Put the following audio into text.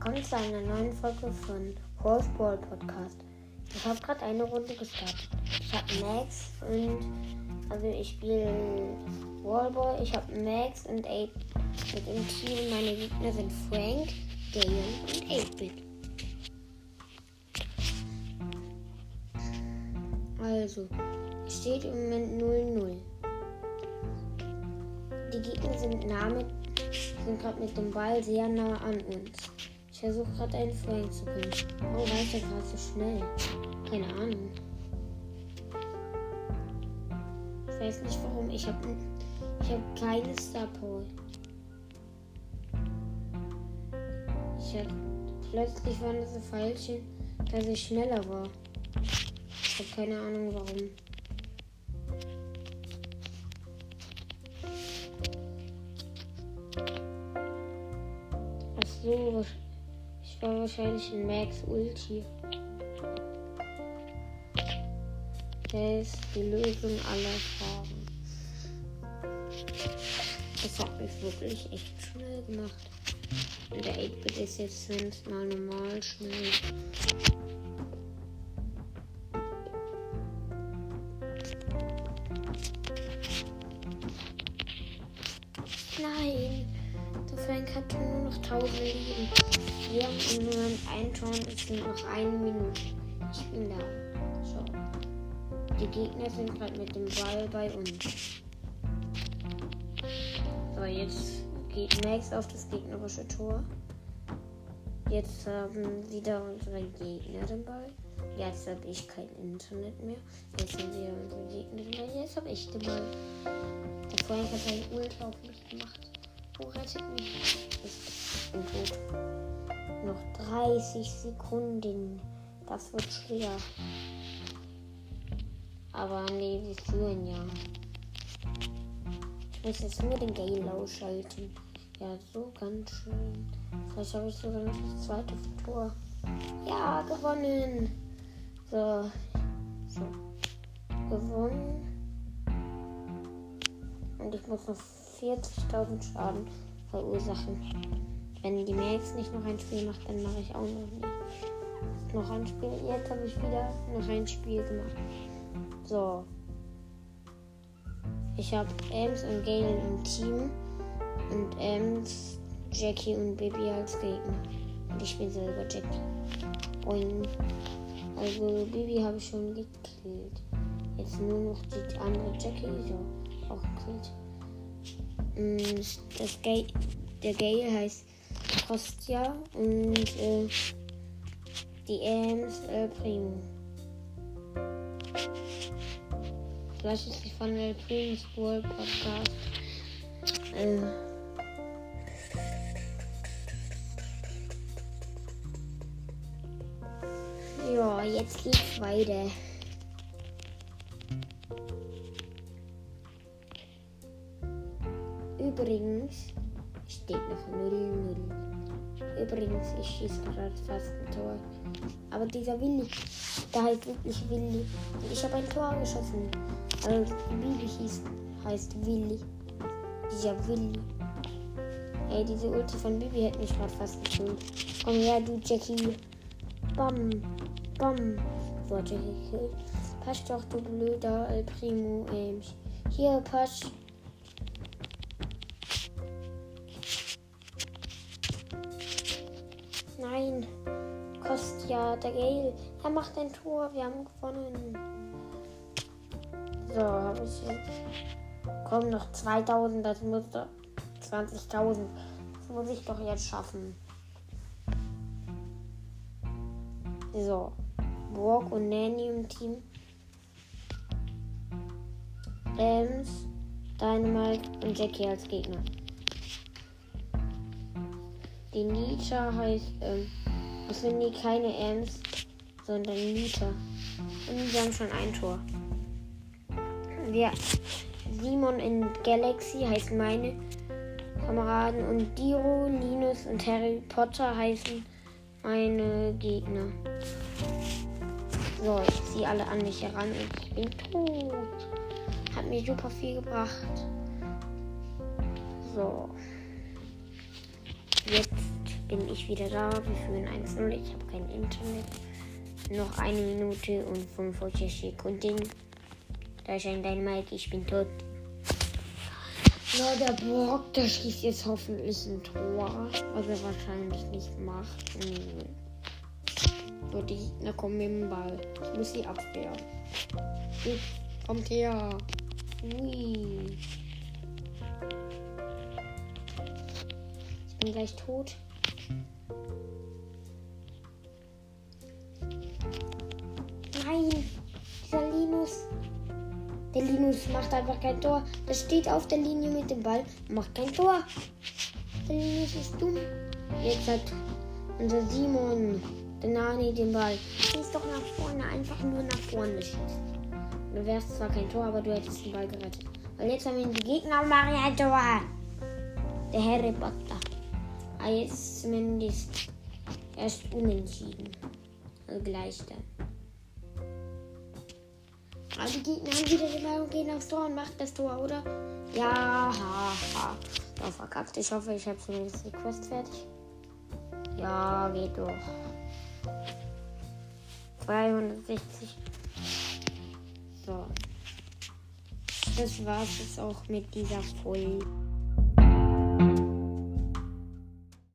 willkommen zu einer neuen Folge von Horse Ball Podcast. Ich habe gerade eine Runde gestartet. Ich habe Max und also ich spiele Wallball. Ich habe Max und 8 mit dem Team. Meine Gegner sind Frank, Galen und 8-Bit. Also, es steht im Moment 0-0. Die Gegner sind sind gerade mit dem Ball sehr nah an uns. Ich versuche gerade einen Frank zu können. Oh, war ich ja gerade so schnell? Keine Ahnung. Ich weiß nicht warum. Ich habe ich hab keine Star Power. Ich hab, plötzlich waren das Pfeilchen, dass ich schneller war. Ich habe keine Ahnung warum. Ach so, war wahrscheinlich in Max Ulti. Der ist die Lösung aller Fragen. Das hat mich wirklich echt schnell gemacht. Und der 8-Bit ist jetzt ganz mal normal schnell. Nein, der Frank hat nur noch 1000 Leben. Wir haben im Moment ein Tor und es sind noch eine Minute. Ich bin da. So. Die Gegner sind gerade mit dem Ball bei uns. So, jetzt geht Max auf das gegnerische Tor. Jetzt haben wieder unsere Gegner den Ball. Jetzt habe ich kein Internet mehr. Jetzt haben wieder unsere Gegner den Ball. Jetzt habe ich den Ball. Der Freund hat seinen Ult auf mich gemacht. Wo rettet mich? Ich bin tot. Noch 30 Sekunden. Das wird schwer. Aber nee, wir führen ja. Ich muss jetzt nur den Gale ausschalten. Ja, so ganz schön. Vielleicht habe ich sogar noch das zweite Tor. Ja, gewonnen. So. So. Gewonnen. Und ich muss noch 40.000 Schaden verursachen. Wenn die Max nicht noch ein Spiel macht, dann mache ich auch noch nicht. Noch ein Spiel. Jetzt habe ich wieder noch ein Spiel gemacht. So. Ich habe Ems und Gale im Team. Und Ems, Jackie und Baby als Gegner. Und ich bin selber Jackie. Und also Baby habe ich schon gekillt. Jetzt nur noch die andere Jackie. So, auch gekillt. Das Gale, der Gale heißt Kostja und äh, die Ems El Primo. Vielleicht ist sie von El Primo's World Podcast. Äh, ja, jetzt geht's weiter. Übrigens steht noch 0-0. Übrigens, ich schieße gerade fast ein Tor. Aber dieser Willi, der heißt wirklich Willi. Und ich habe ein Tor geschossen. Also Bibi hieß, heißt Willi. Dieser Willi. Ey, diese Ulti von Bibi hat mich gerade fast gekillt. Komm her, du Jackie. Bam, bam. Wurde gekillt. Pasch doch, du blöder El Primo. Ähm, hier, Pasch. Nein. Kostja, der Gale. Er macht ein Tor. Wir haben gewonnen. So, habe ich jetzt. Komm, noch 2000. Das muss doch. 20.000. Das muss ich doch jetzt schaffen. So. Brock und Nanny im Team. Ems, Dynamite und Jackie als Gegner. Die Nita heißt, ähm, das sind die keine Ems, sondern Nita. Und wir haben schon ein Tor. Wir, Simon in Galaxy heißen meine Kameraden und Diro, Linus und Harry Potter heißen meine Gegner. So, ich ziehe alle an mich heran und ich bin tot. Hat mir super viel gebracht. So. Jetzt bin ich wieder da. Wir führen 1-0. Ich habe kein Internet. Noch eine Minute und 45 Sekunden. Da ist ein Dynamite. Ich bin tot. Ja, der Brock, der schießt jetzt hoffentlich ein Tor. Was er wahrscheinlich nicht macht. So, die Gegner kommen mit dem Ball. Ich muss sie abwehren. Kommt her. Ui. Bin gleich tot. Nein, dieser Linus. Der Linus macht einfach kein Tor. Der steht auf der Linie mit dem Ball, macht kein Tor. Der Linus ist dumm. Jetzt hat unser Simon, der Nani, den Ball. Schieß doch nach vorne, einfach nur nach vorne schießen. Du wärst zwar kein Tor, aber du hättest den Ball gerettet. Weil jetzt haben wir die Gegner und ein Tor. Der Harry Potter. Jetzt zumindest erst unentschieden. Also gleich dann. Aber die Gegner haben wieder Ball und gehen aufs Tor und machen das Tor, oder? Ja, ha, ha. Ja, verkackt. Ich hoffe, ich habe zumindest die Quest fertig. Ja, geht doch. 260 so. Das war's jetzt auch mit dieser Folge.